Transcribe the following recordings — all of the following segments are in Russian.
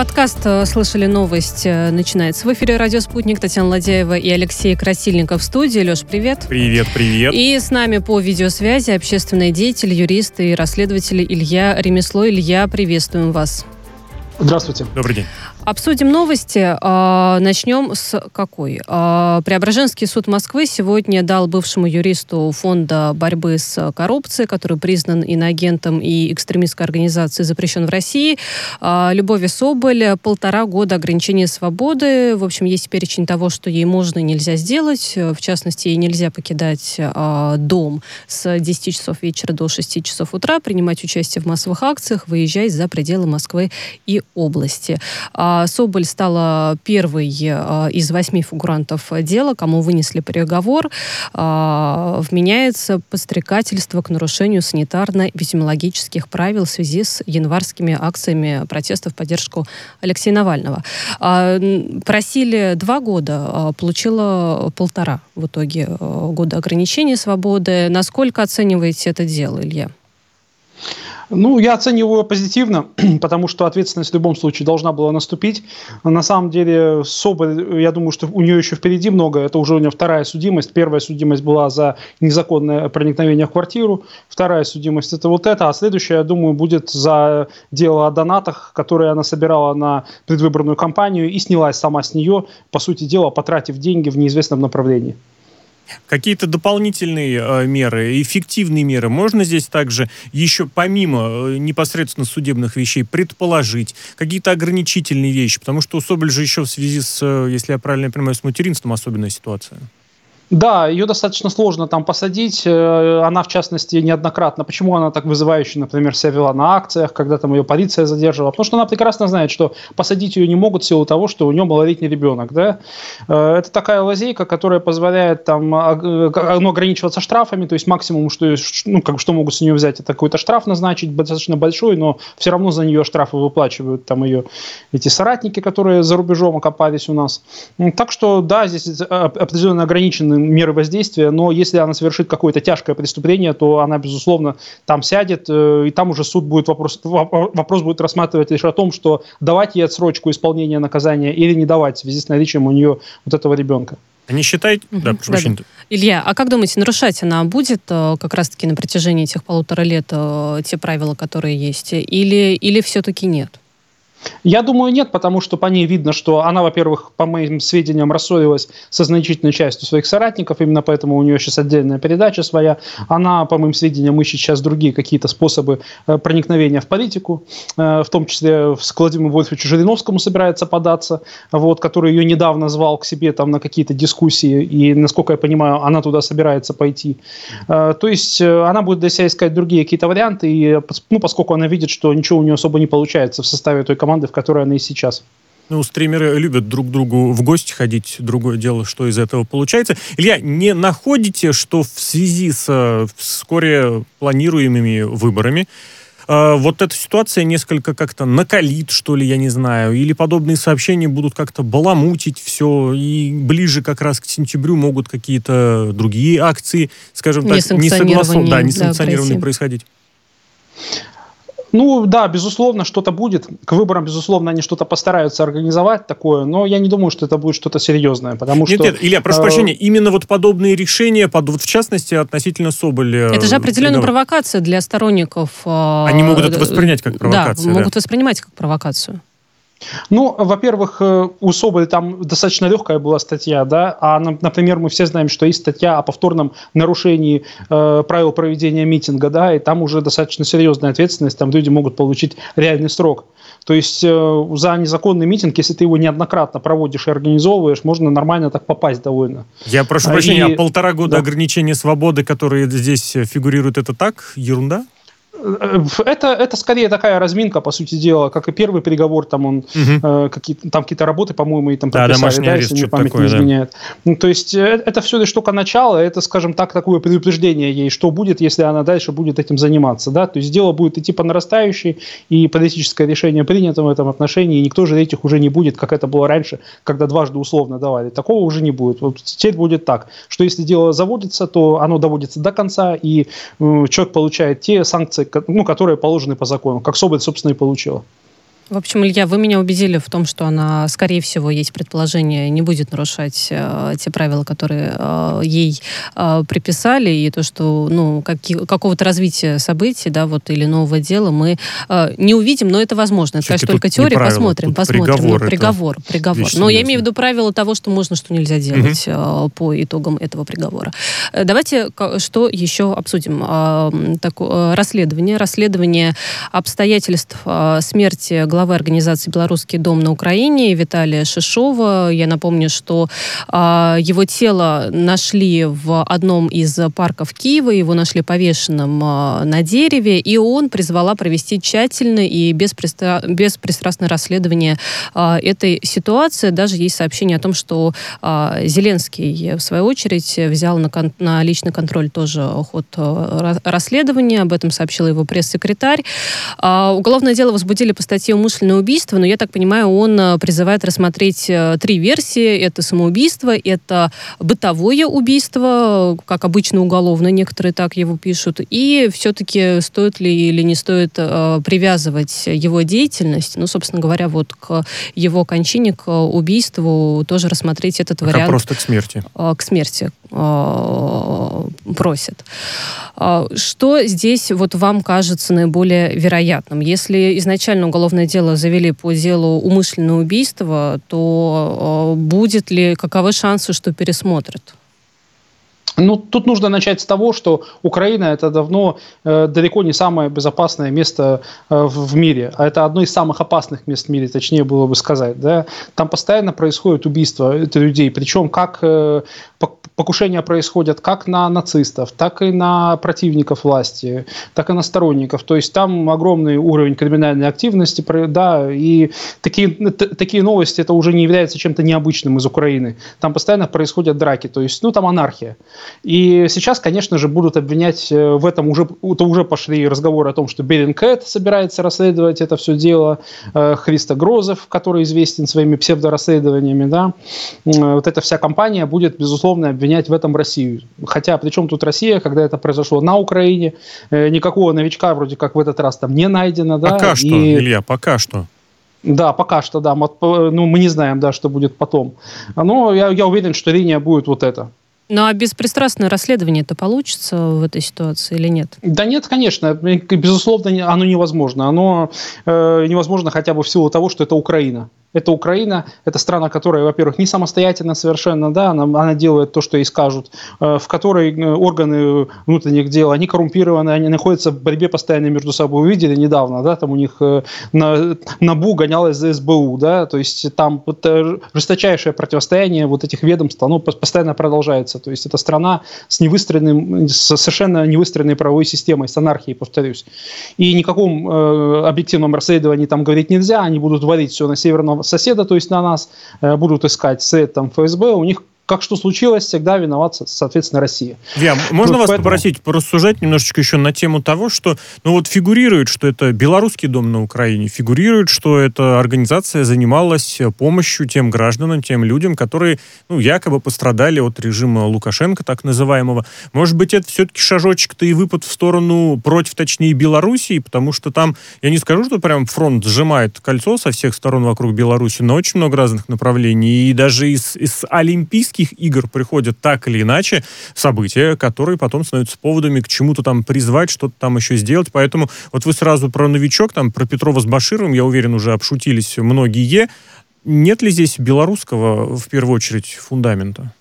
подкаст э, «Слышали новость» э, начинается. В эфире «Радио Спутник» Татьяна Ладяева и Алексей Красильников в студии. Леш, привет. Привет, привет. И с нами по видеосвязи общественный деятель, юрист и расследователь Илья Ремесло. Илья, приветствуем вас. Здравствуйте. Добрый день. Обсудим новости. А, начнем с какой? А, Преображенский суд Москвы сегодня дал бывшему юристу Фонда борьбы с коррупцией, который признан иноагентом и экстремистской организацией, запрещен в России, а, Любови Соболь, полтора года ограничения свободы. В общем, есть перечень того, что ей можно и нельзя сделать. В частности, ей нельзя покидать дом с 10 часов вечера до 6 часов утра, принимать участие в массовых акциях, выезжать за пределы Москвы и области. А, Соболь стала первой а, из восьми фигурантов дела, кому вынесли приговор. А, вменяется подстрекательство к нарушению санитарно-эпидемиологических правил в связи с январскими акциями протеста в поддержку Алексея Навального. Просили два года, получила полтора в итоге года ограничения свободы. Насколько оцениваете это дело, Илья? Ну, я оцениваю позитивно, потому что ответственность в любом случае должна была наступить. На самом деле, Соболь, я думаю, что у нее еще впереди много. Это уже у нее вторая судимость. Первая судимость была за незаконное проникновение в квартиру. Вторая судимость – это вот это. А следующая, я думаю, будет за дело о донатах, которые она собирала на предвыборную кампанию и снялась сама с нее, по сути дела, потратив деньги в неизвестном направлении. Какие-то дополнительные э, меры, эффективные меры можно здесь также еще помимо э, непосредственно судебных вещей предположить? Какие-то ограничительные вещи? Потому что у Соболь же еще в связи с, э, если я правильно понимаю, с материнством особенная ситуация. Да, ее достаточно сложно там посадить. Э, она, в частности, неоднократно. Почему она так вызывающе, например, себя вела на акциях, когда там ее полиция задерживала? Потому что она прекрасно знает, что посадить ее не могут в силу того, что у нее малолетний ребенок. Да? Э, это такая лазейка, которая позволяет там э, ну, ограничиваться штрафами, то есть максимум, что, ну, как, что могут с нее взять, это какой-то штраф назначить, достаточно большой, но все равно за нее штрафы выплачивают там ее эти соратники, которые за рубежом окопались у нас. Так что, да, здесь определенно ограничены меры воздействия, но если она совершит какое-то тяжкое преступление, то она, безусловно, там сядет, э, и там уже суд будет вопрос, вопрос будет рассматривать лишь о том, что давать ей отсрочку исполнения наказания или не давать в связи с наличием у нее вот этого ребенка. А не считаете... Угу. Да, прошу да, да. Илья, а как думаете, нарушать она будет э, как раз-таки на протяжении этих полутора лет э, те правила, которые есть, или, или все-таки нет? Я думаю, нет, потому что по ней видно, что она, во-первых, по моим сведениям, рассорилась со значительной частью своих соратников, именно поэтому у нее сейчас отдельная передача своя. Она, по моим сведениям, ищет сейчас другие какие-то способы э, проникновения в политику, э, в том числе с Владимиру Вольфовичу Жириновскому собирается податься, вот, который ее недавно звал к себе там на какие-то дискуссии, и, насколько я понимаю, она туда собирается пойти. Э, то есть она будет для себя искать другие какие-то варианты, и, ну, поскольку она видит, что ничего у нее особо не получается в составе той команды, команды, в которой она и сейчас. Ну, стримеры любят друг другу в гости ходить. Другое дело, что из этого получается. Илья, не находите, что в связи с э, вскоре планируемыми выборами э, вот эта ситуация несколько как-то накалит, что ли, я не знаю, или подобные сообщения будут как-то баламутить все, и ближе как раз к сентябрю могут какие-то другие акции, скажем так, несогласованные, да, несанкционированные да, происходить? Ну да, безусловно, что-то будет. К выборам, безусловно, они что-то постараются организовать такое, но я не думаю, что это будет что-то серьезное, потому нет, что... Нет, Илья, прошу э, прощения, именно вот подобные решения, под, вот в частности, относительно Соболя... Это же определенная провокация для сторонников... Э, они могут это воспринять как провокацию. Да, да, могут воспринимать как провокацию. Ну, во-первых, э, у Соболя там достаточно легкая была статья, да, а, например, мы все знаем, что есть статья о повторном нарушении э, правил проведения митинга, да, и там уже достаточно серьезная ответственность, там люди могут получить реальный срок. То есть э, за незаконный митинг, если ты его неоднократно проводишь и организовываешь, можно нормально так попасть довольно. Я прошу прощения, и... а полтора года да. ограничения свободы, которые здесь фигурируют, это так? Ерунда? Это, это скорее такая разминка, по сути дела, как и первый переговор, там он угу. э, какие там какие-то работы, по-моему, и там да, прописали, да, если мне память такое, не изменяет. Да. Ну, то есть э, это все лишь только начало, это, скажем так, такое предупреждение ей, что будет, если она дальше будет этим заниматься, да, то есть дело будет идти по нарастающей, и политическое решение принято в этом отношении, и никто же этих уже не будет, как это было раньше, когда дважды условно давали, такого уже не будет. Вот теперь будет так, что если дело заводится, то оно доводится до конца, и э, человек получает те санкции, ну, которые положены по закону, как Соболь, собственно, и получила. В общем, Илья, вы меня убедили в том, что она, скорее всего, есть предположение, не будет нарушать э, те правила, которые э, ей э, приписали, и то, что ну, какого-то развития событий, да, вот или нового дела мы э, не увидим, но это возможно. Это, конечно, только теория. Правила, посмотрим, посмотрим. Приговор, ну, приговор, приговор. Но я имею в виду правила того, что можно, что нельзя делать угу. э, по итогам этого приговора. Э, давайте что еще обсудим. Э, так, э, расследование. Расследование обстоятельств э, смерти главы главы организации «Белорусский дом» на Украине Виталия Шишова. Я напомню, что э, его тело нашли в одном из парков Киева, его нашли повешенным э, на дереве, и он призвала провести тщательное и беспристра... беспристрастное расследование э, этой ситуации. Даже есть сообщение о том, что э, Зеленский, в свою очередь, взял на, кон... на личный контроль тоже ход расследования. Об этом сообщила его пресс-секретарь. Э, уголовное дело возбудили по статье умышленное убийство, но я так понимаю, он э, призывает рассмотреть э, три версии. Это самоубийство, это бытовое убийство, как обычно уголовное, некоторые так его пишут, и все-таки стоит ли или не стоит э, привязывать его деятельность, ну, собственно говоря, вот к его кончине, к убийству, тоже рассмотреть этот вариант. просто к смерти. К смерти просит. Что здесь вот вам кажется наиболее вероятным? Если изначально уголовное дело завели по делу умышленного убийства, то э, будет ли, каковы шансы, что пересмотрят? Ну, тут нужно начать с того, что Украина это давно э, далеко не самое безопасное место э, в, мире, а это одно из самых опасных мест в мире, точнее было бы сказать. Да? Там постоянно происходит убийство людей, причем как э, покушения происходят как на нацистов, так и на противников власти, так и на сторонников. То есть там огромный уровень криминальной активности, да, и такие, такие новости это уже не является чем-то необычным из Украины. Там постоянно происходят драки, то есть, ну, там анархия. И сейчас, конечно же, будут обвинять э, в этом уже, это уже пошли разговоры о том, что Беринкет собирается расследовать это все дело, э, Христа Грозов, который известен своими псевдорасследованиями, да, вот эта вся компания будет, безусловно, обвинять в этом Россию. Хотя, при чем тут Россия, когда это произошло на Украине, э, никакого новичка вроде как в этот раз там не найдено, да. Пока что, и... Илья, пока что. Да, пока что, да. Ну, мы не знаем, да, что будет потом. Но я, я уверен, что линия будет вот эта. Ну а беспристрастное расследование это получится в этой ситуации или нет? Да нет, конечно. Безусловно, оно невозможно. Оно э, невозможно хотя бы в силу того, что это Украина. Это Украина, это страна, которая, во-первых, не самостоятельна совершенно, да, она, она делает то, что ей скажут, э, в которой э, органы внутренних дел, они коррумпированы, они находятся в борьбе постоянно между собой. Вы видели недавно, да, там у них э, на, НАБУ гонялась за СБУ, да, то есть там вот, жесточайшее противостояние вот этих ведомств, оно постоянно продолжается. То есть это страна с невыстроенным, с совершенно невыстроенной правовой системой, с анархией, повторюсь. И никаком э, объективном расследовании там говорить нельзя, они будут валить все на северном соседа, то есть на нас, э, будут искать след там ФСБ, у них как что случилось, всегда виноват, соответственно, Россия. Я, можно вот вас поэтому... попросить порассуждать немножечко еще на тему того, что, ну вот фигурирует, что это белорусский дом на Украине, фигурирует, что эта организация занималась помощью тем гражданам, тем людям, которые, ну, якобы пострадали от режима Лукашенко, так называемого. Может быть, это все-таки шажочек-то и выпад в сторону против, точнее, Белоруссии, потому что там, я не скажу, что прям фронт сжимает кольцо со всех сторон вокруг Беларуси, но очень много разных направлений. И даже из, из олимпийских Олимпийских игр приходят так или иначе события, которые потом становятся поводами к чему-то там призвать, что-то там еще сделать. Поэтому вот вы сразу про новичок, там про Петрова с Башировым, я уверен, уже обшутились многие. Нет ли здесь белорусского, в первую очередь, фундамента?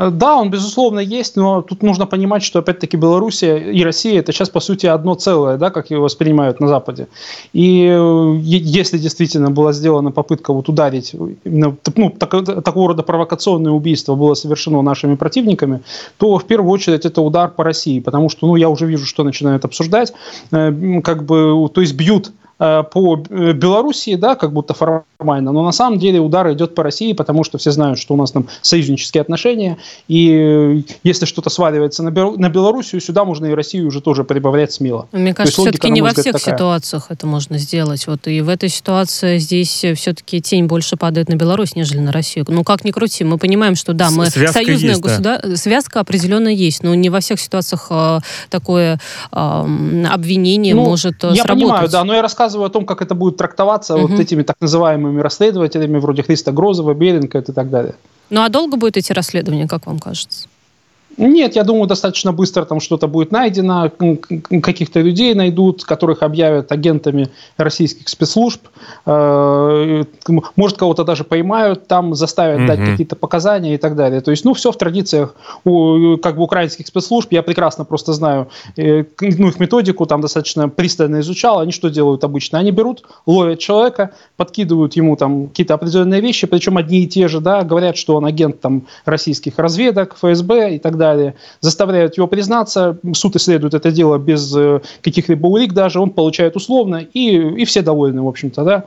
Э, да, он, безусловно, есть, но тут нужно понимать, что, опять-таки, Белоруссия и Россия – это сейчас, по сути, одно целое, да, как его воспринимают на Западе. И э, если действительно была сделана попытка вот ударить, ну, так, такого рода провокационное убийство было совершено нашими противниками, то, в первую очередь, это удар по России, потому что, ну, я уже вижу, что начинают обсуждать, э, как бы, то есть бьют по Белоруссии, да, как будто формально нормально. Но на самом деле удар идет по России, потому что все знают, что у нас там союзнические отношения. И если что-то сваливается на, Бел... на Белоруссию, сюда можно и Россию уже тоже прибавлять смело. Мне кажется, все-таки не во всех такая. ситуациях это можно сделать. Вот и в этой ситуации здесь все-таки тень больше падает на Беларусь, нежели на Россию. Ну, как ни крути, мы понимаем, что да, мы Связка союзное государство, да. связка определенно есть, но не во всех ситуациях э, такое э, обвинение ну, может я сработать. Я понимаю, да, но я рассказываю о том, как это будет трактоваться угу. вот этими так называемыми расследователями, вроде Христа Грозова, Беринга и так далее. Ну а долго будет эти расследования, как вам кажется? Нет, я думаю, достаточно быстро там что-то будет найдено, каких-то людей найдут, которых объявят агентами российских спецслужб, э, может, кого-то даже поймают, там заставят mm-hmm. дать какие-то показания и так далее. То есть, ну, все в традициях у, как бы украинских спецслужб, я прекрасно просто знаю э, ну, их методику, там достаточно пристально изучал, они что делают обычно? Они берут, ловят человека, подкидывают ему там какие-то определенные вещи, причем одни и те же, да, говорят, что он агент там российских разведок, ФСБ и так далее далее, заставляют его признаться, суд исследует это дело без э, каких-либо улик даже, он получает условно, и, и все довольны, в общем-то, да.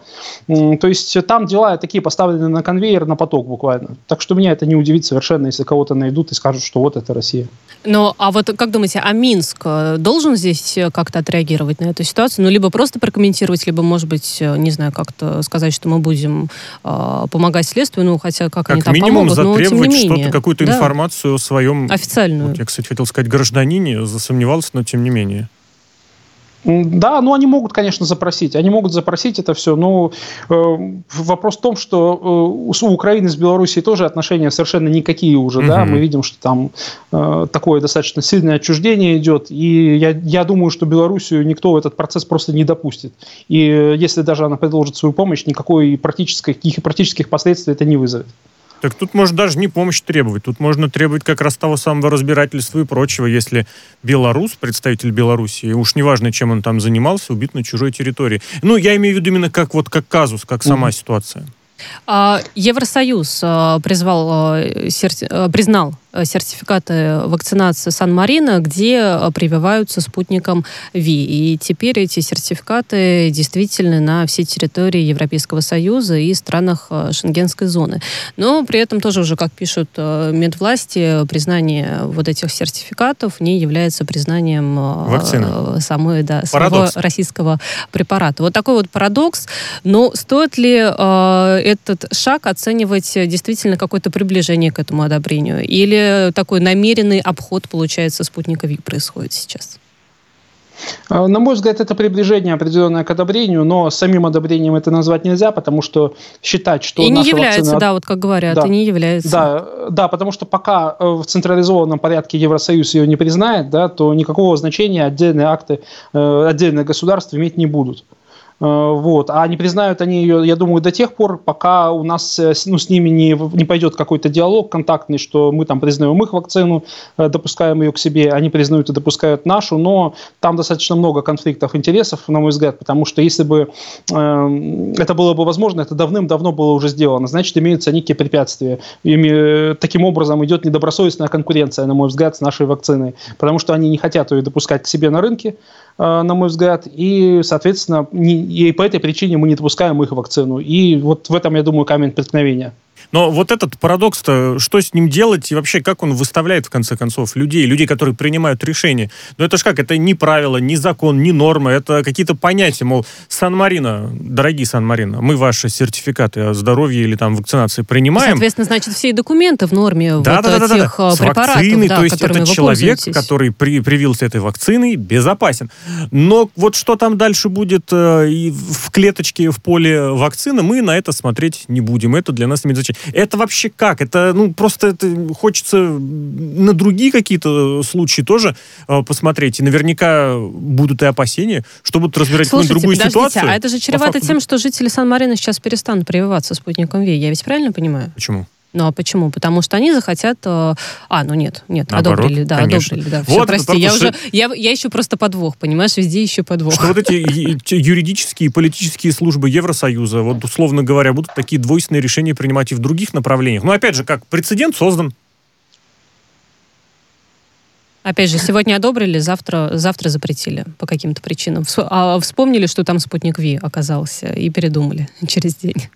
То есть там дела такие поставлены на конвейер, на поток буквально. Так что меня это не удивит совершенно, если кого-то найдут и скажут, что вот это Россия. Ну, а вот как думаете, а Минск э, должен здесь э, как-то отреагировать на эту ситуацию? Ну, либо просто прокомментировать, либо, может быть, не знаю, как-то сказать, что мы будем э, помогать следствию, ну, хотя как, как они там минимум помогут, но тем не менее. что-то, какую-то да. информацию о своем официальную. Вот я, кстати, хотел сказать гражданине, засомневался, но тем не менее. Да, ну они могут, конечно, запросить. Они могут запросить это все. Но э, вопрос в том, что э, у Украины с Белоруссией тоже отношения совершенно никакие уже. Угу. Да? Мы видим, что там э, такое достаточно сильное отчуждение идет. И я, я думаю, что Белоруссию никто в этот процесс просто не допустит. И э, если даже она предложит свою помощь, никакой практической, никаких практических последствий это не вызовет. Так тут можно даже не помощь требовать. Тут можно требовать как раз того самого разбирательства и прочего, если белорус, представитель Белоруссии, уж неважно, чем он там занимался, убит на чужой территории. Ну, я имею в виду именно как вот как казус, как сама mm-hmm. ситуация. А, Евросоюз а, призвал, а, признал сертификаты вакцинации Сан-Марино, где прививаются спутником ВИ. И теперь эти сертификаты действительно на всей территории Европейского Союза и странах Шенгенской зоны. Но при этом тоже уже, как пишут медвласти, признание вот этих сертификатов не является признанием Вакцины. самой, да, самого российского препарата. Вот такой вот парадокс. Но стоит ли этот шаг оценивать действительно какое-то приближение к этому одобрению? Или такой намеренный обход, получается, спутника ВИ происходит сейчас? А, на мой взгляд, это приближение определенное к одобрению, но самим одобрением это назвать нельзя, потому что считать, что и не является, вакцина... да, вот как говорят, да, и не является. Да, да, потому что пока э, в централизованном порядке Евросоюз ее не признает, да, то никакого значения отдельные акты, э, отдельные государства иметь не будут. Э, вот. А не признают они ее, я думаю, до тех пор, пока у нас э, ну, с ними не, не пойдет какой-то диалог контактный, что мы там признаем их вакцину, э, допускаем ее к себе, они признают и допускают нашу, но там достаточно много конфликтов интересов, на мой взгляд, потому что если бы э, это было бы возможно, это давным-давно было уже сделано, значит, имеются некие препятствия. Ими, таким образом идет недобросовестная конкуренция, на мой взгляд, с нашей вакциной, потому что они не хотят ее допускать к себе на рынке, на мой взгляд, и, соответственно, не, и по этой причине мы не допускаем их вакцину. И вот в этом, я думаю, камень преткновения. Но вот этот парадокс-то, что с ним делать и вообще как он выставляет, в конце концов, людей, людей, которые принимают решения? Ну это ж как, это не правило, не закон, не норма, это какие-то понятия, мол, Сан-Марино, дорогие Сан-Марино, мы ваши сертификаты о здоровье или там вакцинации принимаем. Соответственно, значит, все документы в норме да, вот да, да, тех да, да. препаратов, вакцины, да, то есть это человек, который при, привился этой вакциной, безопасен. Но вот что там дальше будет э, и в клеточке, в поле вакцины, мы на это смотреть не будем. Это для нас не имеет значения. Это вообще как? Это, ну, просто это хочется на другие какие-то случаи тоже э, посмотреть. И наверняка будут и опасения, что будут разбирать Слушайте, другую ситуацию. а это же чревато тем, что жители Сан-Марина сейчас перестанут прививаться спутником ВИ. Я ведь правильно понимаю? Почему? Ну а почему? Потому что они захотят... Э, а, ну нет, нет, Наоборот, одобрили, да, конечно. одобрили, да. Все, вот, прости, я уже, я, я еще просто подвох, понимаешь, везде еще подвох. Что вот эти юридические и политические службы Евросоюза, вот условно говоря, будут такие двойственные решения принимать и в других направлениях. Ну опять же, как прецедент создан. Опять же, сегодня одобрили, завтра, завтра запретили по каким-то причинам. А вспомнили, что там спутник Ви оказался, и передумали через день.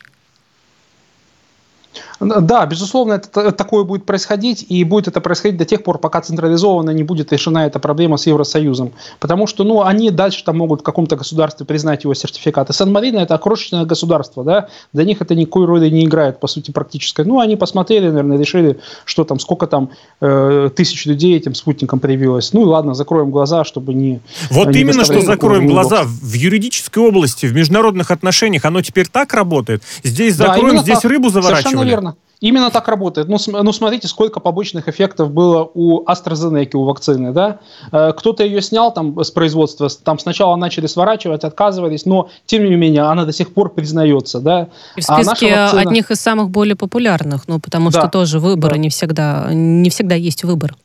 Да, безусловно, это, такое будет происходить, и будет это происходить до тех пор, пока централизованно не будет решена эта проблема с Евросоюзом. Потому что, ну, они дальше там могут в каком-то государстве признать его сертификат. И Сан-Марино – это крошечное государство, да, для них это никакой роли не играет, по сути, практически. Ну, они посмотрели, наверное, решили, что там, сколько там э, тысяч людей этим спутником появилось. Ну, и ладно, закроем глаза, чтобы не Вот не именно, что закроем глаза. В юридической области, в международных отношениях оно теперь так работает. Здесь закроем, да, здесь так. рыбу заворачивали. Совершенно верно. Именно так работает. Ну, ну, смотрите, сколько побочных эффектов было у AstraZeneca, у вакцины, да? Э, кто-то ее снял там с производства, там сначала начали сворачивать, отказывались, но, тем не менее, она до сих пор признается, да? И в списке а вакцина... одних из самых более популярных, ну, потому да. что тоже выбора да. не всегда, не всегда есть выбор.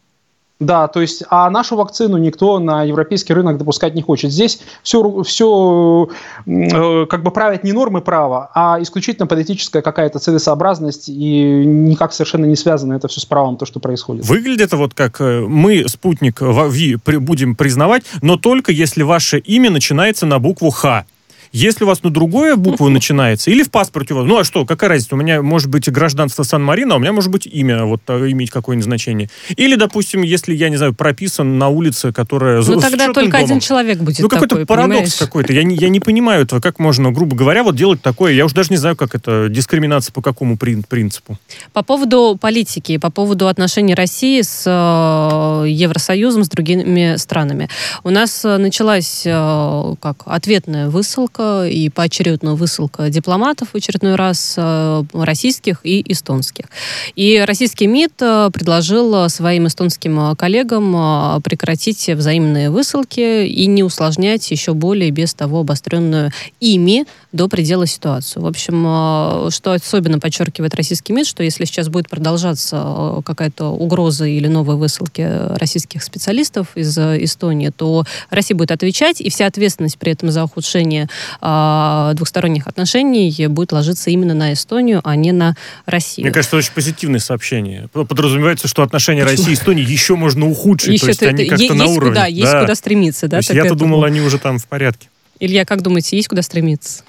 Да, то есть, а нашу вакцину никто на европейский рынок допускать не хочет. Здесь все, все э, как бы правят не нормы права, а исключительно политическая какая-то целесообразность и никак совершенно не связано это все с правом, то, что происходит. Выглядит это вот как э, мы спутник ВИ будем признавать, но только если ваше имя начинается на букву Х. Если у вас на другое букву начинается, или в паспорте у вас, ну а что, какая разница? У меня может быть гражданство Сан-Марино, а у меня может быть имя, вот э, иметь какое-нибудь значение. Или, допустим, если, я не знаю, прописан на улице, которая... Ну тогда только домом. один человек будет Ну какой-то парадокс какой-то. Я не, я не понимаю этого, как можно, грубо говоря, вот делать такое. Я уже даже не знаю, как это, дискриминация по какому принципу. По поводу политики, по поводу отношений России с э, Евросоюзом, с другими странами. У нас э, началась как ответная высылка и поочередная высылка дипломатов в очередной раз э, российских и эстонских. И российский МИД э, предложил своим эстонским коллегам э, прекратить взаимные высылки и не усложнять еще более без того обостренную ими до предела ситуацию. В общем, что особенно подчеркивает российский МИД, что если сейчас будет продолжаться какая-то угроза или новые высылки российских специалистов из Эстонии, то Россия будет отвечать, и вся ответственность при этом за ухудшение э, двухсторонних отношений будет ложиться именно на Эстонию, а не на Россию. Мне кажется, очень позитивное сообщение. Подразумевается, что отношения России и Эстонии еще можно ухудшить, еще то есть это, они как-то на уровне. Куда, есть куда стремиться. Да, я-то думал, они уже там в порядке. Илья, как думаете, есть куда стремиться?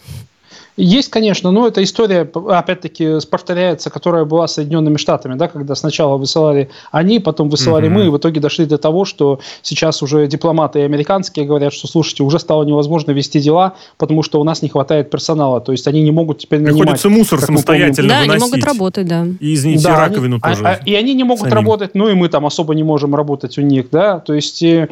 Есть, конечно, но эта история, опять-таки, повторяется, которая была с Соединенными Штатами, да, когда сначала высылали они, потом высылали угу. мы, и в итоге дошли до того, что сейчас уже дипломаты американские говорят, что, слушайте, уже стало невозможно вести дела, потому что у нас не хватает персонала, то есть они не могут теперь нанимать. Приходится мусор самостоятельно Да, выносить. они могут работать, да. И, извините, да, раковину они, тоже. А, а, и они не могут самим. работать, ну и мы там особо не можем работать у них, да, то есть и,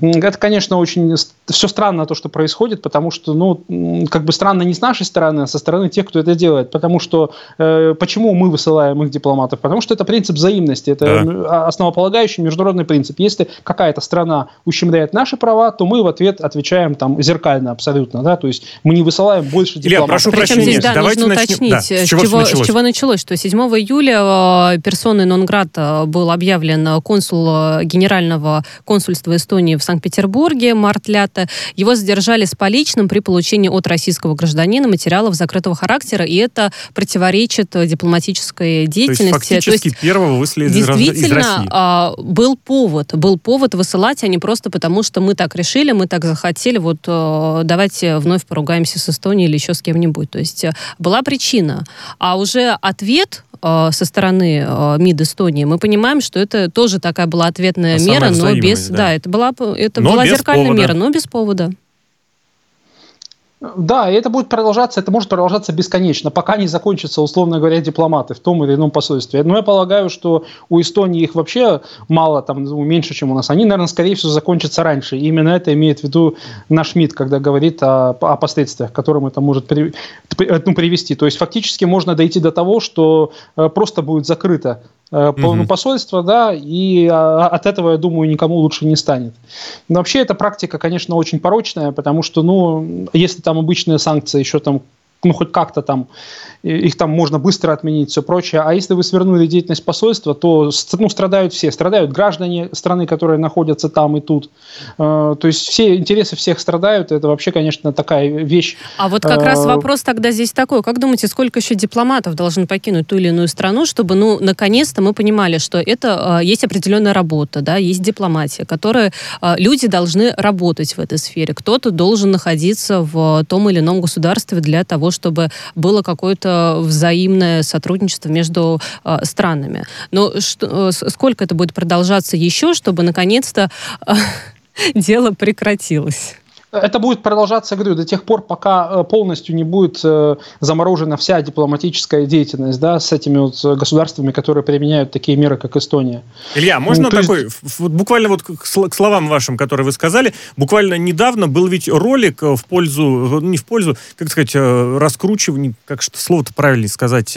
это, конечно, очень все странно то, что происходит, потому что, ну, как бы странно не с нашей стороны, а со стороны тех, кто это делает. Потому что э, почему мы высылаем их дипломатов? Потому что это принцип взаимности, это да. основополагающий международный принцип. Если какая-то страна ущемляет наши права, то мы в ответ отвечаем там зеркально абсолютно, да, то есть мы не высылаем больше дипломатов. Илья, прошу Причем прощения, здесь, да, давайте нужно начнем. уточнить, да, с, чего, чего, началось? с чего началось, что 7 июля э, персоной нон-грата был объявлен консул э, генерального консульства Эстонии в Санкт-Петербурге Март Лята. Его задержали с поличным при получении от российского гражданина материалов закрытого характера и это противоречит дипломатической деятельности. То есть фактически То есть, первого выслали действительно, из. А, был повод, был повод высылать, а не просто потому, что мы так решили, мы так захотели, вот э, давайте вновь поругаемся с Эстонией или еще с кем-нибудь. То есть э, была причина. А уже ответ э, со стороны МИД Эстонии, мы понимаем, что это тоже такая была ответная а мера, но без, да. да, это была, это но была зеркальная повода. мера, но без повода. Да, и это будет продолжаться, это может продолжаться бесконечно, пока не закончатся, условно говоря, дипломаты в том или ином посольстве. Но я полагаю, что у Эстонии их вообще мало, там, ну, меньше, чем у нас. Они, наверное, скорее всего, закончатся раньше. И именно это имеет в виду наш МИД, когда говорит о, о последствиях, которым это может при, ну, привести. То есть, фактически можно дойти до того, что э, просто будет закрыто угу. посольство, да, и а, от этого, я думаю, никому лучше не станет. Но вообще эта практика, конечно, очень порочная, потому что, ну, если там обычные санкции еще там ну, хоть как-то там, их там можно быстро отменить, все прочее. А если вы свернули деятельность посольства, то ну, страдают все. Страдают граждане страны, которые находятся там и тут. Э, то есть все интересы всех страдают. Это вообще, конечно, такая вещь. А вот как раз э, вопрос тогда здесь такой. Как думаете, сколько еще дипломатов должны покинуть ту или иную страну, чтобы, ну, наконец-то мы понимали, что это э, есть определенная работа, да, есть дипломатия, которая люди должны работать в этой сфере. Кто-то должен находиться в том или ином государстве для того, чтобы было какое-то взаимное сотрудничество между э, странами. Но что, сколько это будет продолжаться еще, чтобы наконец-то дело прекратилось? Это будет продолжаться, говорю, до тех пор, пока э, полностью не будет э, заморожена вся дипломатическая деятельность да, с этими вот государствами, которые применяют такие меры, как Эстония. Илья, можно ну, такой, есть... вот буквально вот к словам вашим, которые вы сказали, буквально недавно был ведь ролик в пользу, не в пользу, как сказать, э, раскручивания, как что слово-то правильно сказать,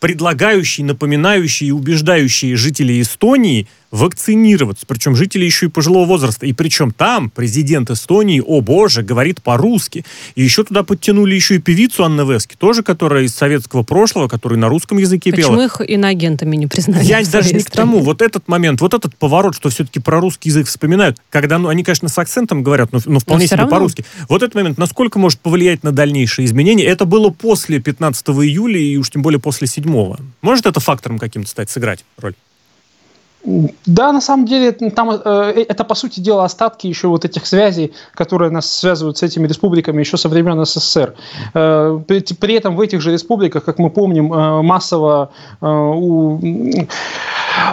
предлагающий, напоминающий и убеждающий жителей Эстонии вакцинироваться, причем жители еще и пожилого возраста. И причем там президент Эстонии, о боже, говорит по-русски. И еще туда подтянули еще и певицу Анны Вески, тоже которая из советского прошлого, которая на русском языке Почему пела. Почему их иноагентами не признали? Я даже не к тому. Вот этот момент, вот этот поворот, что все-таки про русский язык вспоминают, когда, ну, они, конечно, с акцентом говорят, но, но вполне но себе по-русски. Вот этот момент, насколько может повлиять на дальнейшие изменения? Это было после 15 июля и уж тем более после 7 Может это фактором каким-то стать, сыграть роль? Да, на самом деле, там, э, э, это, по сути дела, остатки еще вот этих связей, которые нас связывают с этими республиками еще со времен СССР. Э, при, при этом в этих же республиках, как мы помним, э, массово э, у,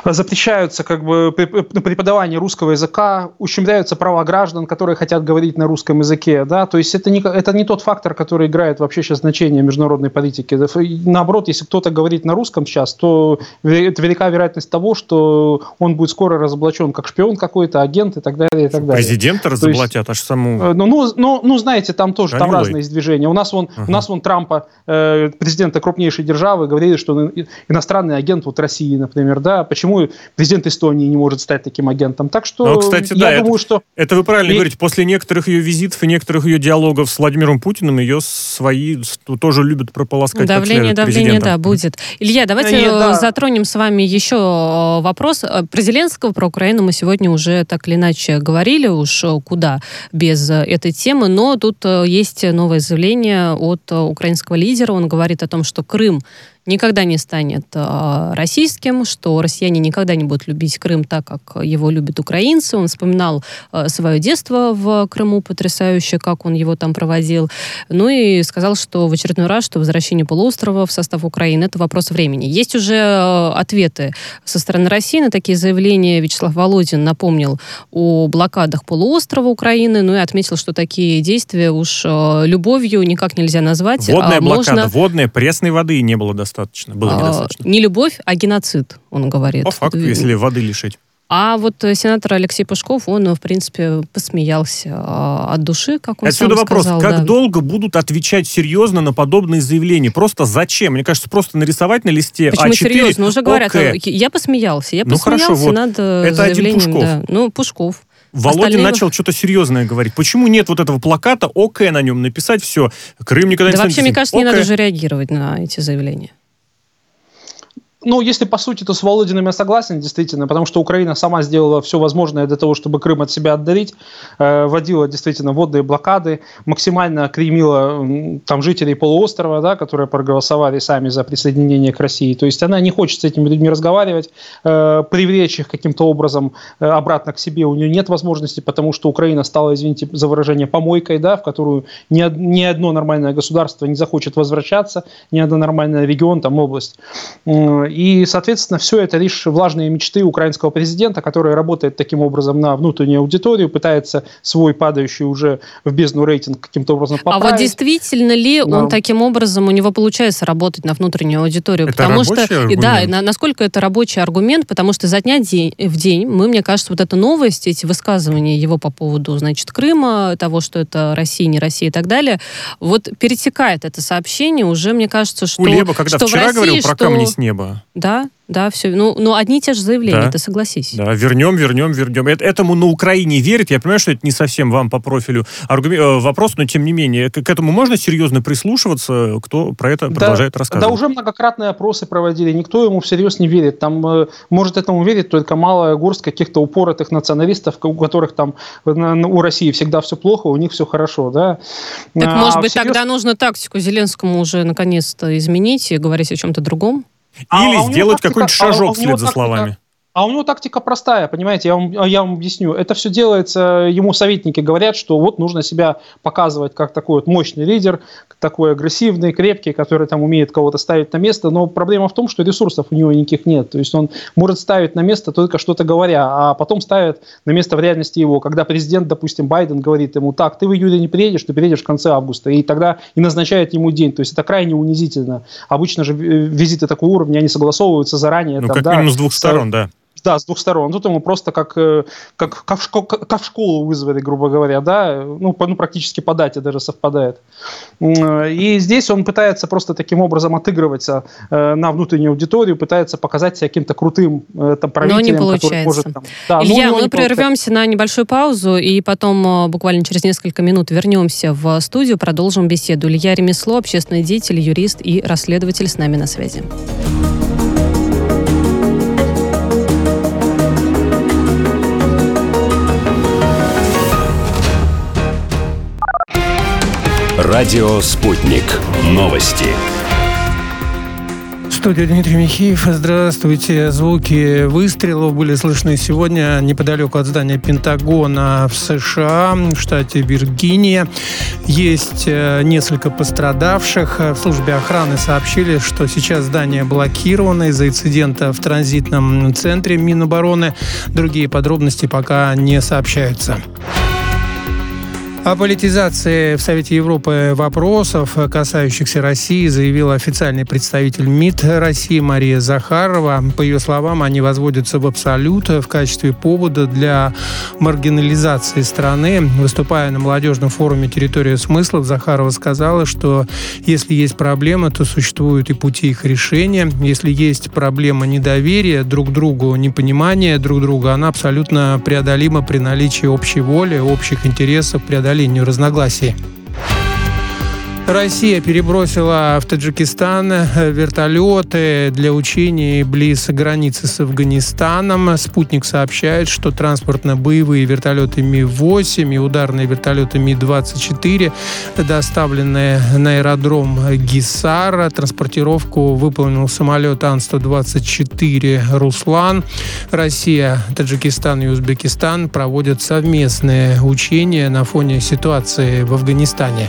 запрещаются как бы преподавание русского языка, ущемляются права граждан, которые хотят говорить на русском языке. Да? То есть это не, это не тот фактор, который играет вообще сейчас значение международной политики. Наоборот, если кто-то говорит на русском сейчас, то это велика вероятность того, что он будет скоро разоблачен как шпион какой-то, агент и так далее. И так далее. Президента разоблачат, аж саму... Э, ну, ну, ну, ну, знаете, там тоже там разные есть движения. У нас вон, ага. у нас вон Трампа, э, президента крупнейшей державы, говорили, что он иностранный агент вот России, например, да, почему президент Эстонии не может стать таким агентом. Так что ну, кстати, я да, думаю, это, что... Это вы правильно и... говорите. После некоторых ее визитов и некоторых ее диалогов с Владимиром Путиным ее свои тоже любят прополоскать. Давление, давление, да, будет. Илья, давайте и, да. затронем с вами еще э, вопрос. Э, про Зеленского, про Украину мы сегодня уже так или иначе говорили, уж э, куда без этой темы, но тут есть новое заявление от украинского лидера. Он говорит о том, что Крым никогда не станет э, российским, что россияне никогда не будут любить Крым так, как его любят украинцы. Он вспоминал э, свое детство в Крыму, потрясающе, как он его там проводил. Ну и сказал, что в очередной раз, что возвращение полуострова в состав Украины – это вопрос времени. Есть уже э, ответы со стороны России на такие заявления. Вячеслав Володин напомнил о блокадах полуострова Украины, ну и отметил, что такие действия уж э, любовью никак нельзя назвать. Водная а блокада, можно... водная, пресной воды не было достаточно достаточно, было а, недостаточно. Не любовь, а геноцид, он говорит. По факту, если воды лишить. А вот э, сенатор Алексей Пушков, он, в принципе, посмеялся а, от души, как он Отсюда сам вопрос, сказал. как да. долго будут отвечать серьезно на подобные заявления? Просто зачем? Мне кажется, просто нарисовать на листе Почему А4, серьезно? Уже говорят, ОК. я посмеялся, я ну, посмеялся хорошо, вот. над э, Это заявлением. Один Пушков. Да. Ну, Пушков. Володя Остальные... начал что-то серьезное говорить. Почему нет вот этого плаката ОК на нем написать все? Крым никогда да не вообще, мне кажется, ОК. не надо же реагировать на эти заявления. Ну, если по сути, то с Володиным я согласен, действительно, потому что Украина сама сделала все возможное для того, чтобы Крым от себя отдалить, э, вводила действительно водные блокады, максимально клеймила там жителей полуострова, да, которые проголосовали сами за присоединение к России. То есть она не хочет с этими людьми разговаривать, э, привлечь их каким-то образом э, обратно к себе у нее нет возможности, потому что Украина стала, извините за выражение, помойкой, да, в которую ни, ни одно нормальное государство не захочет возвращаться, ни одно нормальное регион, там область. И, соответственно, все это лишь влажные мечты украинского президента, который работает таким образом на внутреннюю аудиторию, пытается свой падающий уже в бездну рейтинг каким-то образом поправить. А вот действительно ли Но... он таким образом, у него получается работать на внутреннюю аудиторию? Это потому что, аргумент? Да, на, насколько это рабочий аргумент, потому что за дня день, в день мы, мне кажется, вот эта новость, эти высказывания его по поводу, значит, Крыма, того, что это Россия, не Россия и так далее, вот перетекает это сообщение уже, мне кажется, что... Кулеба, когда что вчера России, говорил про камни с неба. Да, да, все. Ну, ну, одни и те же заявления, да. ты согласись. Да, вернем, вернем, вернем. Это, этому на Украине верят. Я понимаю, что это не совсем вам по профилю аргумент, э, вопрос, но тем не менее, к, к этому можно серьезно прислушиваться, кто про это да, продолжает рассказывать. Да, уже многократные опросы проводили, никто ему всерьез не верит. Там э, может этому верить только малая горсть каких-то упоротых националистов, у которых там у России всегда все плохо, у них все хорошо, да. Так, а, может быть, всерьез... тогда нужно тактику Зеленскому уже наконец-то изменить и говорить о чем-то другом? А Или а сделать какой-нибудь шажок а вслед за словами. А у него тактика простая, понимаете, я вам, я вам объясню. Это все делается, ему советники говорят, что вот нужно себя показывать как такой вот мощный лидер, такой агрессивный, крепкий, который там умеет кого-то ставить на место. Но проблема в том, что ресурсов у него никаких нет. То есть он может ставить на место только что-то говоря, а потом ставит на место в реальности его. Когда президент, допустим, Байден говорит ему, так, ты в июле не приедешь, ты приедешь в конце августа. И тогда и назначает ему день. То есть это крайне унизительно. Обычно же э, визиты такого уровня, они согласовываются заранее. Ну, там, как да, минимум с двух сторон, да. Да, с двух сторон. Тут ему просто как, э, как, как, в, школу, как в школу вызвали, грубо говоря, да, ну, по, ну, практически по дате даже совпадает. И здесь он пытается просто таким образом отыгрываться э, на внутреннюю аудиторию, пытается показать себя каким-то крутым э, там, правителем. Но не получается. Может, там, да, Илья, мы прервемся на небольшую паузу и потом буквально через несколько минут вернемся в студию, продолжим беседу. Илья Ремесло, общественный деятель, юрист и расследователь с нами на связи. Радио «Спутник». Новости. Студия Дмитрий Михеев. Здравствуйте. Звуки выстрелов были слышны сегодня неподалеку от здания Пентагона в США, в штате Виргиния. Есть э, несколько пострадавших. В службе охраны сообщили, что сейчас здание блокировано из-за инцидента в транзитном центре Минобороны. Другие подробности пока не сообщаются. О политизации в Совете Европы вопросов, касающихся России, заявил официальный представитель МИД России Мария Захарова. По ее словам, они возводятся в абсолют в качестве повода для маргинализации страны. Выступая на молодежном форуме «Территория смыслов», Захарова сказала, что если есть проблемы, то существуют и пути их решения. Если есть проблема недоверия друг другу, непонимания друг друга, она абсолютно преодолима при наличии общей воли, общих интересов, преодоления преодолению разногласий. Россия перебросила в Таджикистан э, вертолеты для учений близ границы с Афганистаном. Спутник сообщает, что транспортно-боевые вертолеты Ми-8 и ударные вертолеты Ми-24 доставлены на аэродром Гисар. Транспортировку выполнил самолет Ан-124 «Руслан». Россия, Таджикистан и Узбекистан проводят совместные учения на фоне ситуации в Афганистане.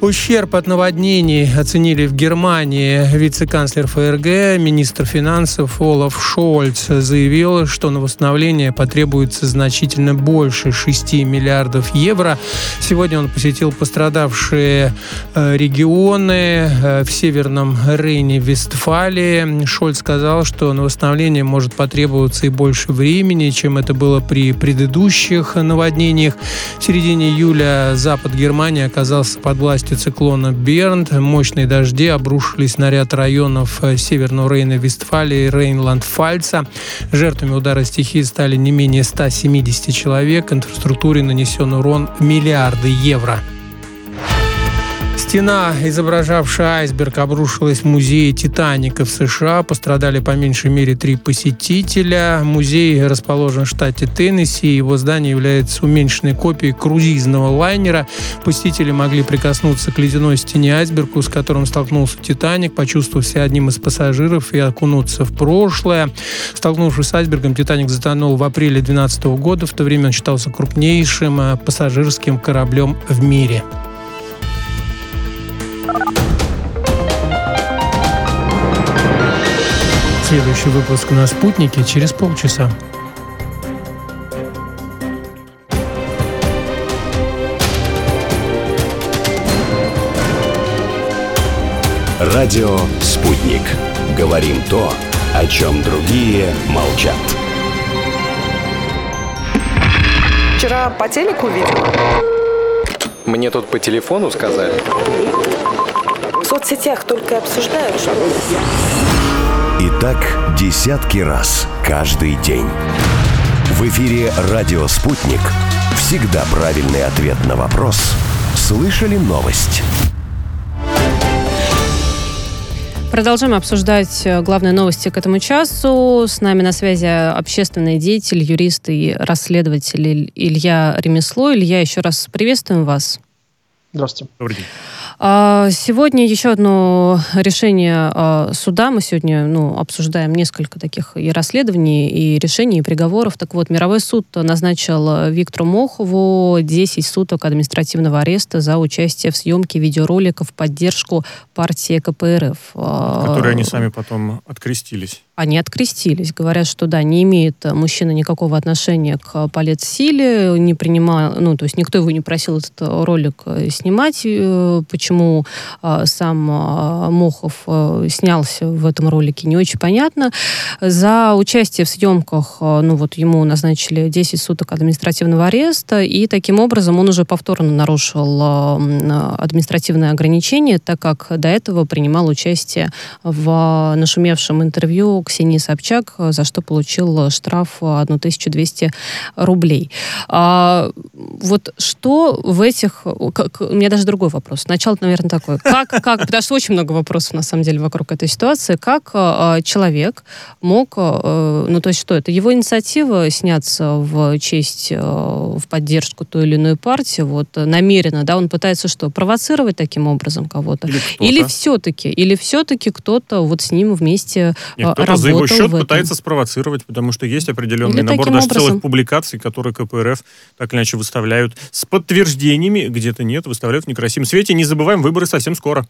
Ущерб от наводнений оценили в Германии. Вице-канцлер ФРГ, министр финансов Олаф Шольц заявил, что на восстановление потребуется значительно больше 6 миллиардов евро. Сегодня он посетил пострадавшие э, регионы э, в Северном Рейне, Вестфалии. Шольц сказал, что на восстановление может потребоваться и больше времени, чем это было при предыдущих наводнениях. В середине июля запад Германии оказался под властью властью циклона Бернт. Мощные дожди обрушились на ряд районов э, Северного Рейна-Вестфалии и Рейнланд-Фальца. Жертвами удара стихии стали не менее 170 человек. Инфраструктуре нанесен урон миллиарды евро. Стена, изображавшая айсберг, обрушилась в музее Титаника в США. Пострадали по меньшей мере три посетителя. Музей расположен в штате Теннесси. Его здание является уменьшенной копией круизного лайнера. Посетители могли прикоснуться к ледяной стене айсбергу, с которым столкнулся Титаник, почувствовав себя одним из пассажиров и окунуться в прошлое. Столкнувшись с айсбергом, Титаник затонул в апреле 2012 года. В то время он считался крупнейшим э, пассажирским кораблем в мире. Следующий выпуск на «Спутнике» через полчаса. Радио «Спутник». Говорим то, о чем другие молчат. Вчера по телеку видел. Мне тут по телефону сказали. В соцсетях только обсуждают, что... И так десятки раз каждый день. В эфире «Радио Спутник». Всегда правильный ответ на вопрос. Слышали новость? Продолжаем обсуждать э, главные новости к этому часу. С нами на связи общественный деятель, юрист и расследователь Илья Ремесло. Илья, еще раз приветствуем вас. Здравствуйте. Добрый день. А, сегодня еще одно решение а, суда. Мы сегодня ну, обсуждаем несколько таких и расследований, и решений, и приговоров. Так вот, мировой суд назначил Виктору Мохову 10 суток административного ареста за участие в съемке видеороликов в поддержку партии КПРФ. А, Которые они сами потом открестились они открестились. Говорят, что да, не имеет мужчина никакого отношения к политсиле, не принимал, ну, то есть никто его не просил этот ролик э, снимать. Э, почему э, сам Мохов снялся в этом ролике, не очень понятно. За участие в съемках, ну, вот ему назначили 10 суток административного ареста, и таким образом он уже повторно нарушил административное ограничение, так как до этого принимал участие в нашумевшем интервью Ксении Собчак, за что получил штраф 1200 рублей. А, вот что в этих... Как, у меня даже другой вопрос. Сначала, наверное, такой. Как, как, потому что очень много вопросов, на самом деле, вокруг этой ситуации. Как а, человек мог... А, ну, то есть что, это его инициатива сняться в честь, а, в поддержку той или иной партии, вот, намеренно, да, он пытается что, провоцировать таким образом кого-то? Или, или все-таки, или все-таки кто-то вот с ним вместе Нет, работал за его счет пытается спровоцировать, потому что есть определенный Или набор даже образом. целых публикаций, которые КПРФ так или иначе выставляют с подтверждениями, где-то нет, выставляют в некрасивом свете. Не забываем, выборы совсем скоро.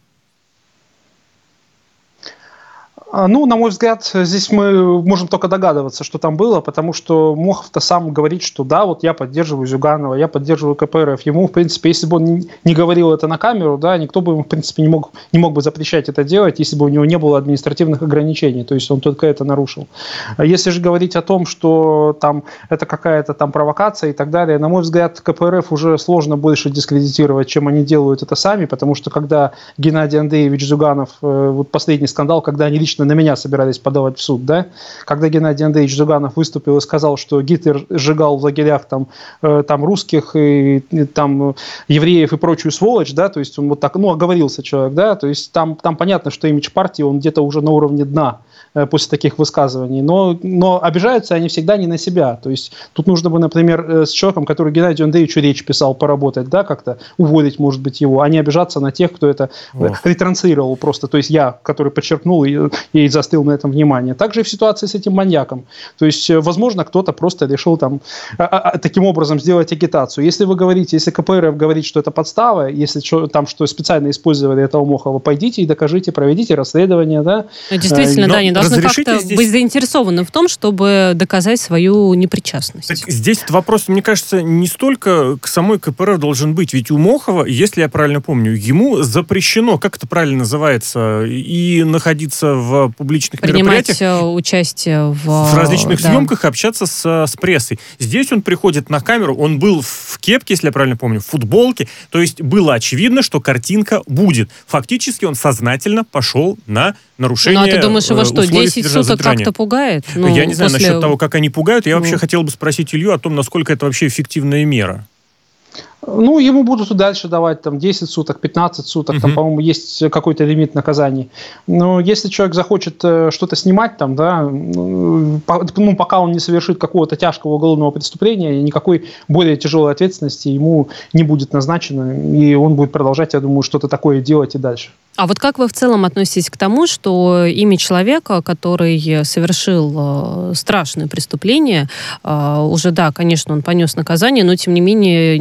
А, ну, на мой взгляд, здесь мы можем только догадываться, что там было, потому что Мохов-то сам говорит, что да, вот я поддерживаю Зюганова, я поддерживаю КПРФ. Ему, в принципе, если бы он не говорил это на камеру, да, никто бы ему, в принципе, не мог, не мог бы запрещать это делать, если бы у него не было административных ограничений, то есть он только это нарушил. А если же говорить о том, что там это какая-то там провокация и так далее, на мой взгляд, КПРФ уже сложно больше дискредитировать, чем они делают это сами, потому что когда Геннадий Андреевич Зюганов, э, вот последний скандал, когда они лично на меня собирались подавать в суд, да, когда Геннадий Андреевич Зюганов выступил и сказал, что Гитлер сжигал в лагерях там, э, там русских и, и там евреев и прочую сволочь, да, то есть он вот так, ну, оговорился человек, да, то есть там, там понятно, что имидж партии, он где-то уже на уровне дна, Э, после таких высказываний. Но, но обижаются они всегда не на себя. То есть тут нужно бы, например, э, с человеком, который Геннадию Андреевичу речь писал, поработать, да, как-то уволить, может быть, его, а не обижаться на тех, кто это э, Ох. ретранслировал просто. То есть я, который подчеркнул и, и застыл на этом внимание. Также и в ситуации с этим маньяком. То есть, возможно, кто-то просто решил там а, а, а, таким образом сделать агитацию. Если вы говорите, если КПРФ говорит, что это подстава, если что, там что специально использовали этого Мохова, пойдите и докажите, проведите расследование, да. Ну, действительно, Но... да, не должны как-то здесь... быть заинтересованы в том, чтобы доказать свою непричастность. Так здесь вопрос, мне кажется, не столько к самой КПРФ должен быть. Ведь у Мохова, если я правильно помню, ему запрещено, как это правильно называется, и находиться в публичных Принимать мероприятиях. Э, участие в... В различных да. съемках, общаться с, с прессой. Здесь он приходит на камеру, он был в кепке, если я правильно помню, в футболке. То есть было очевидно, что картинка будет. Фактически он сознательно пошел на нарушение Ну, а ты думаешь, его что, 10 суток как-то пугает? Ну, я не знаю после... насчет того, как они пугают. Я ну. вообще хотел бы спросить Илью о том, насколько это вообще эффективная мера. Ну, ему будут дальше давать там 10 суток, 15 суток, угу. там, по-моему, есть какой-то лимит наказаний. Но если человек захочет э, что-то снимать там, да, ну, ну, пока он не совершит какого-то тяжкого уголовного преступления, никакой более тяжелой ответственности ему не будет назначено, и он будет продолжать, я думаю, что-то такое делать и дальше. А вот как вы в целом относитесь к тому, что имя человека, который совершил э, страшное преступление, э, уже, да, конечно, он понес наказание, но, тем не менее,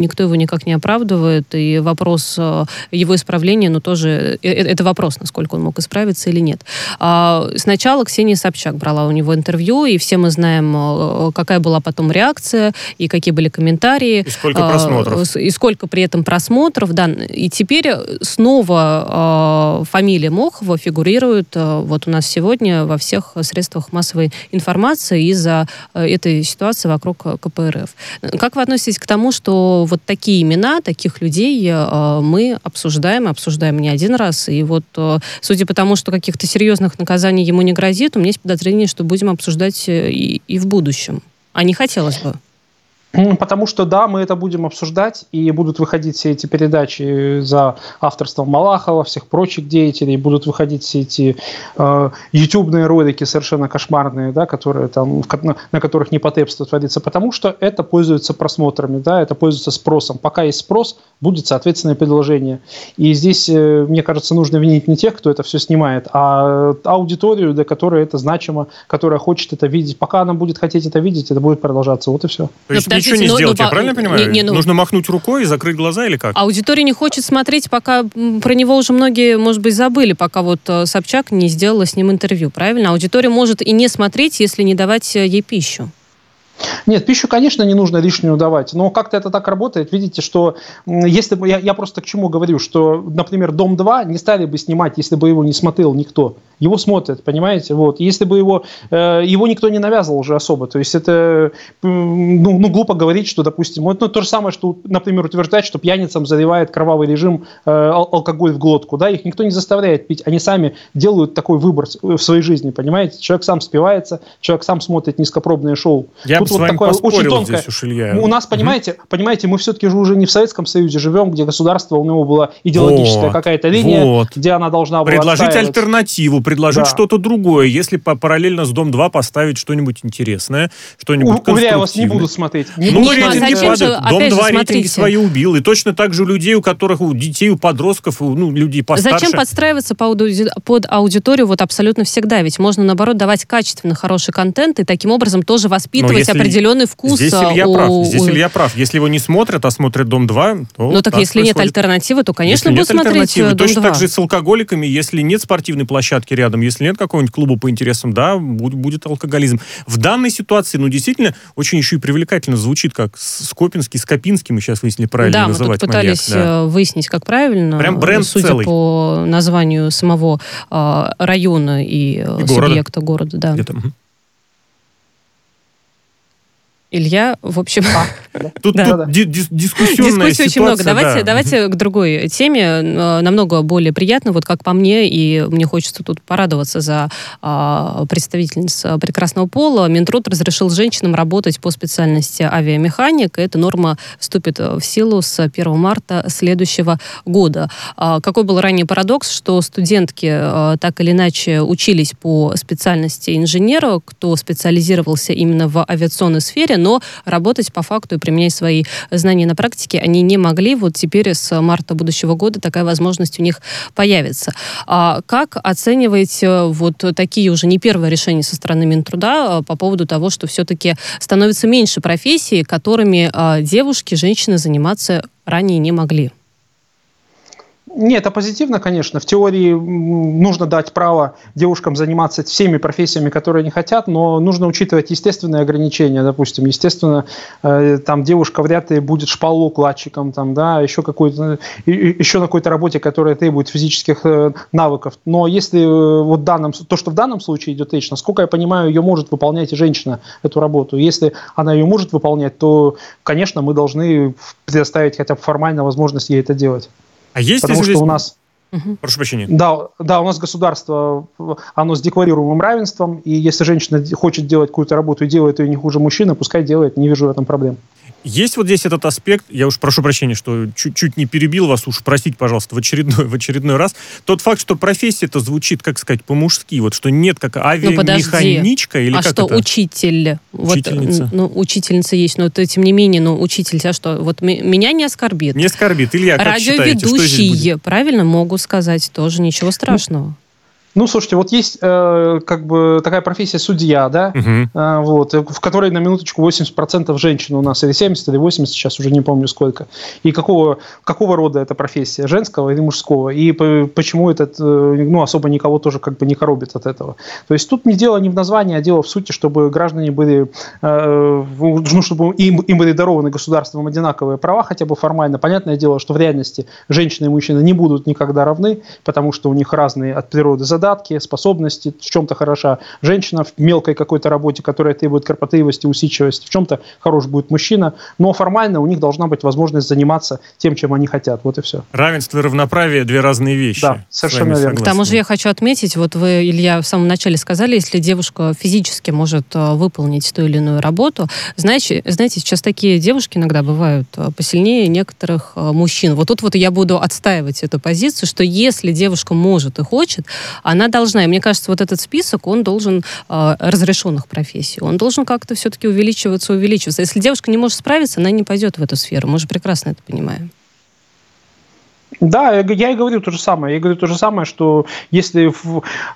никто его никак не оправдывает, и вопрос э, его исправления, ну, тоже, э, э, это вопрос, насколько он мог исправиться или нет. А, сначала Ксения Собчак брала у него интервью, и все мы знаем, какая была потом реакция, и какие были комментарии. И сколько просмотров. И сколько при этом просмотров, да. И теперь снова фамилия Мохова фигурирует вот у нас сегодня во всех средствах массовой информации из-за этой ситуации вокруг КПРФ. Как вы относитесь к тому, что вот такие имена, таких людей э, мы обсуждаем, обсуждаем не один раз. И вот, э, судя по тому, что каких-то серьезных наказаний ему не грозит, у меня есть подозрение, что будем обсуждать э, и, и в будущем. А не хотелось бы. Потому что, да, мы это будем обсуждать, и будут выходить все эти передачи за авторством Малахова, всех прочих деятелей, будут выходить все эти э, ютубные ролики совершенно кошмарные, да, которые там, на, на которых непотепство творится, потому что это пользуется просмотрами, да, это пользуется спросом. Пока есть спрос, будет соответственное предложение. И здесь, э, мне кажется, нужно винить не тех, кто это все снимает, а аудиторию, для которой это значимо, которая хочет это видеть. Пока она будет хотеть это видеть, это будет продолжаться. Вот и все. То есть ничего не но, сделать, но, я правильно понимаю? Не, не, ну, Нужно махнуть рукой и закрыть глаза или как? Аудитория не хочет смотреть, пока про него уже многие, может быть, забыли, пока вот э, Собчак не сделала с ним интервью, правильно? Аудитория может и не смотреть, если не давать э, ей пищу. Нет, пищу, конечно, не нужно лишнюю давать, но как-то это так работает. Видите, что если бы я, я просто к чему говорю, что, например, Дом 2 не стали бы снимать, если бы его не смотрел никто. Его смотрят, понимаете? Вот. Если бы его, э, его никто не навязывал уже особо. То есть это ну, ну, глупо говорить, что, допустим, вот, ну, то же самое, что, например, утверждать, что пьяницам заливает кровавый режим э, алкоголь в глотку. Да? Их никто не заставляет пить. Они сами делают такой выбор в своей жизни, понимаете? Человек сам спивается, человек сам смотрит низкопробное шоу. Я Тут вот такое очень тонкое. Здесь уж, Илья. У нас, понимаете, угу. понимаете, мы все-таки же уже не в Советском Союзе живем, где государство, у него была идеологическая вот, какая-то линия, вот. где она должна была Предложить альтернативу, предложить да. что-то другое, если параллельно с Дом-2 поставить что-нибудь интересное, что-нибудь У, Уверяю вас, не буду смотреть. Не ну, буду рейтинги падают. Дом-2 рейтинги свои убил. И точно так же у людей, у которых, у детей, у подростков, у ну, людей постарше. Зачем подстраиваться под аудиторию вот абсолютно всегда? Ведь можно, наоборот, давать качественно хороший контент и таким образом тоже воспитывать определенный вкус Здесь Илья у, прав. Здесь Илья прав. Если его не смотрят, а смотрят Дом-2, то Ну так, так если происходит. нет альтернативы, то, конечно, если будут смотреть Дом-2. Точно так же с алкоголиками. Если нет спортивной площадки рядом, если нет какого-нибудь клуба по интересам, да, будет, будет алкоголизм. В данной ситуации, ну, действительно, очень еще и привлекательно звучит, как Скопинский, Скопинский, мы сейчас выяснили правильно да, называть. Да, мы пытались маньяк, да. Э, выяснить, как правильно. Прям бренд Судя целый. по названию самого э, района и, э, и субъекта города. да. Где-то. Илья, в общем... А, тут да. тут дис дискуссионная Дискуссий очень много. Давайте, да. давайте к другой теме, намного более приятно, вот как по мне, и мне хочется тут порадоваться за а, представительниц прекрасного пола. Минтруд разрешил женщинам работать по специальности авиамеханик. Эта норма вступит в силу с 1 марта следующего года. А, какой был ранее парадокс, что студентки а, так или иначе учились по специальности инженера, кто специализировался именно в авиационной сфере, но работать по факту и применять свои знания на практике они не могли. Вот теперь с марта будущего года такая возможность у них появится. А как оцениваете вот такие уже не первые решения со стороны Минтруда а, по поводу того, что все-таки становится меньше профессий, которыми а, девушки, женщины заниматься ранее не могли? Нет, это позитивно, конечно. В теории нужно дать право девушкам заниматься всеми профессиями, которые они хотят, но нужно учитывать естественные ограничения. Допустим, естественно, э, там девушка вряд ли будет шпалоукладчиком, там, да, еще, какой-то, еще на какой-то работе, которая требует физических э, навыков. Но если э, вот данном, то, что в данном случае идет речь, насколько я понимаю, ее может выполнять и женщина, эту работу. Если она ее может выполнять, то, конечно, мы должны предоставить хотя бы формально возможность ей это делать. А есть Потому что здесь... у нас... Угу. Прошу прощения. Да, да, у нас государство, оно с декларируемым равенством, и если женщина хочет делать какую-то работу и делает ее не хуже мужчины, пускай делает, не вижу в этом проблем. Есть вот здесь этот аспект, я уж прошу прощения, что чуть-чуть не перебил вас, уж простите, пожалуйста, в очередной, в очередной раз. Тот факт, что профессия это звучит, как сказать, по-мужски, вот что нет как ну, авиамеханичка ну, или а как что, это? учитель? Учительница. Вот, ну, учительница есть, но это, тем не менее, ну, учитель, а что, вот меня не оскорбит. Не оскорбит. Илья, как Радиоведущие, правильно могу сказать, тоже ничего страшного. Ну, слушайте, вот есть э, как бы такая профессия судья, да, угу. э, вот, в которой на минуточку 80% женщин у нас, или 70, или 80, сейчас уже не помню сколько. И какого, какого рода эта профессия, женского или мужского? И по, почему этот, э, ну, особо никого тоже как бы не коробит от этого? То есть тут не дело не в названии, а дело в сути, чтобы граждане были, э, ну, чтобы им, им были дарованы государством одинаковые права, хотя бы формально. Понятное дело, что в реальности женщины и мужчины не будут никогда равны, потому что у них разные от природы задачи, задатки, способности, в чем-то хороша женщина в мелкой какой-то работе, которая требует кропотливости, усидчивости, в чем-то хорош будет мужчина, но формально у них должна быть возможность заниматься тем, чем они хотят. Вот и все. Равенство и равноправие – две разные вещи. Да, совершенно верно. К тому же я хочу отметить, вот вы, Илья, в самом начале сказали, если девушка физически может э, выполнить ту или иную работу, знаете, знаете, сейчас такие девушки иногда бывают э, посильнее некоторых э, мужчин. Вот тут вот я буду отстаивать эту позицию, что если девушка может и хочет, она должна. И мне кажется, вот этот список, он должен э, разрешенных профессий, он должен как-то все-таки увеличиваться, увеличиваться. Если девушка не может справиться, она не пойдет в эту сферу. Мы же прекрасно это понимаем. Да, я и говорю то же самое. Я говорю то же самое, что если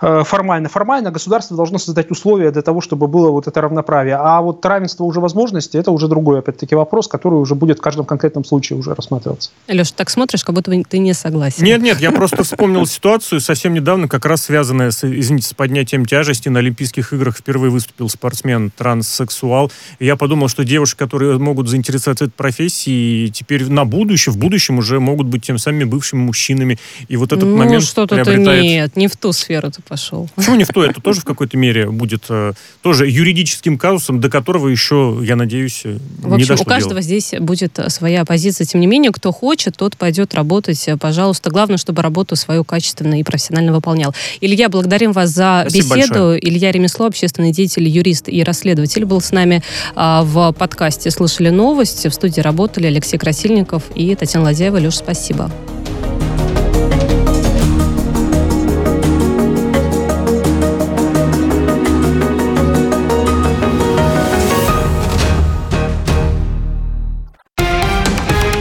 э, формально, формально государство должно создать условия для того, чтобы было вот это равноправие. А вот равенство уже возможности, это уже другой, опять-таки, вопрос, который уже будет в каждом конкретном случае уже рассматриваться. Леша, так смотришь, как будто ты не согласен. Нет, нет, я просто вспомнил ситуацию совсем недавно, как раз связанная с, извините, с поднятием тяжести. На Олимпийских играх впервые выступил спортсмен транссексуал. И я подумал, что девушки, которые могут заинтересоваться этой профессией, теперь на будущее, в будущем уже могут быть тем самыми бывшими мужчинами. И вот этот ну, момент что-то приобретает... нет, не в ту сферу ты пошел. Почему не в ту? Это тоже в какой-то мере будет э, тоже юридическим казусом, до которого еще, я надеюсь, э, в общем, не дошло у каждого дело. здесь будет своя позиция. Тем не менее, кто хочет, тот пойдет работать. Пожалуйста, главное, чтобы работу свою качественно и профессионально выполнял. Илья, благодарим вас за Спасибо беседу. большое. Илья Ремесло, общественный деятель, юрист и расследователь, был с нами а, в подкасте «Слышали новости». В студии работали Алексей Красильников и Татьяна Ладяева. Леш, спасибо.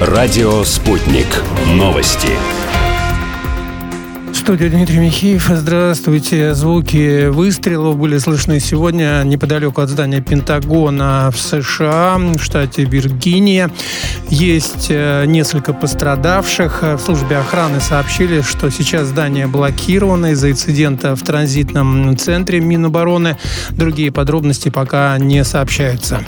Радио «Спутник». Новости. Студия Дмитрий Михеев. Здравствуйте. Звуки выстрелов были слышны сегодня неподалеку от здания Пентагона в США, в штате Виргиния. Есть э, несколько пострадавших. В службе охраны сообщили, что сейчас здание блокировано из-за инцидента в транзитном центре Минобороны. Другие подробности пока не сообщаются.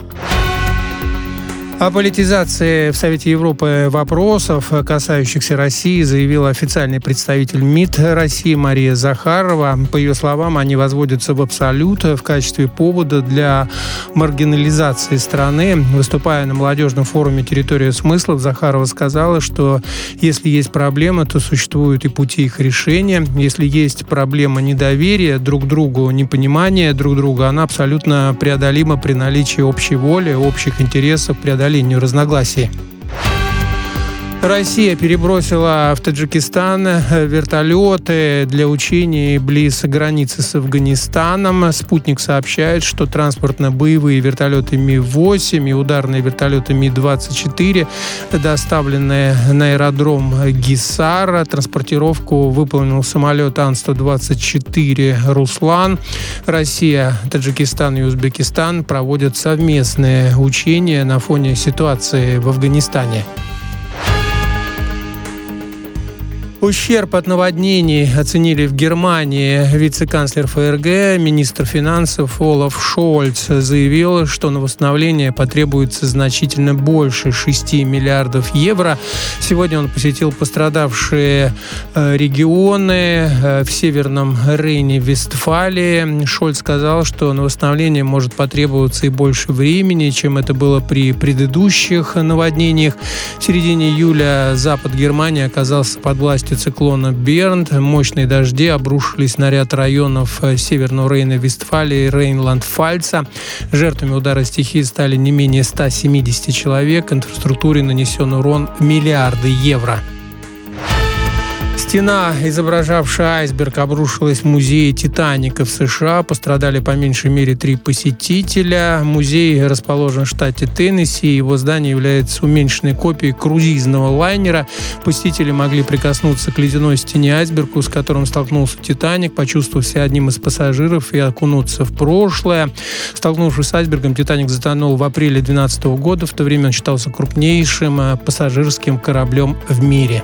О политизации в Совете Европы вопросов, касающихся России, заявил официальный представитель МИД России Мария Захарова. По ее словам, они возводятся в абсолют в качестве повода для маргинализации страны. Выступая на молодежном форуме «Территория смыслов», Захарова сказала, что если есть проблемы, то существуют и пути их решения. Если есть проблема недоверия друг другу, непонимания друг друга, она абсолютно преодолима при наличии общей воли, общих интересов, преодоления преодолению разногласий. Россия перебросила в Таджикистан вертолеты для учений близ границы с Афганистаном. Спутник сообщает, что транспортно-боевые вертолеты Ми-8 и ударные вертолеты Ми-24 доставлены на аэродром Гисар. Транспортировку выполнил самолет Ан-124 «Руслан». Россия, Таджикистан и Узбекистан проводят совместные учения на фоне ситуации в Афганистане. Ущерб от наводнений оценили в Германии. Вице-канцлер ФРГ, министр финансов Олаф Шольц заявил, что на восстановление потребуется значительно больше 6 миллиардов евро. Сегодня он посетил пострадавшие э, регионы э, в Северном Рейне, Вестфалии. Шольц сказал, что на восстановление может потребоваться и больше времени, чем это было при предыдущих наводнениях. В середине июля запад Германии оказался под властью властью циклона Бернт. Мощные дожди обрушились на ряд районов э, Северного Рейна-Вестфалии и Рейнланд-Фальца. Жертвами удара стихии стали не менее 170 человек. Инфраструктуре нанесен урон миллиарды евро. Стена, изображавшая айсберг, обрушилась в музее Титаника в США. Пострадали по меньшей мере три посетителя. Музей расположен в штате Теннесси. Его здание является уменьшенной копией круизного лайнера. Посетители могли прикоснуться к ледяной стене айсбергу, с которым столкнулся Титаник, почувствовав себя одним из пассажиров и окунуться в прошлое. Столкнувшись с айсбергом, Титаник затонул в апреле 2012 года. В то время он считался крупнейшим э, пассажирским кораблем в мире.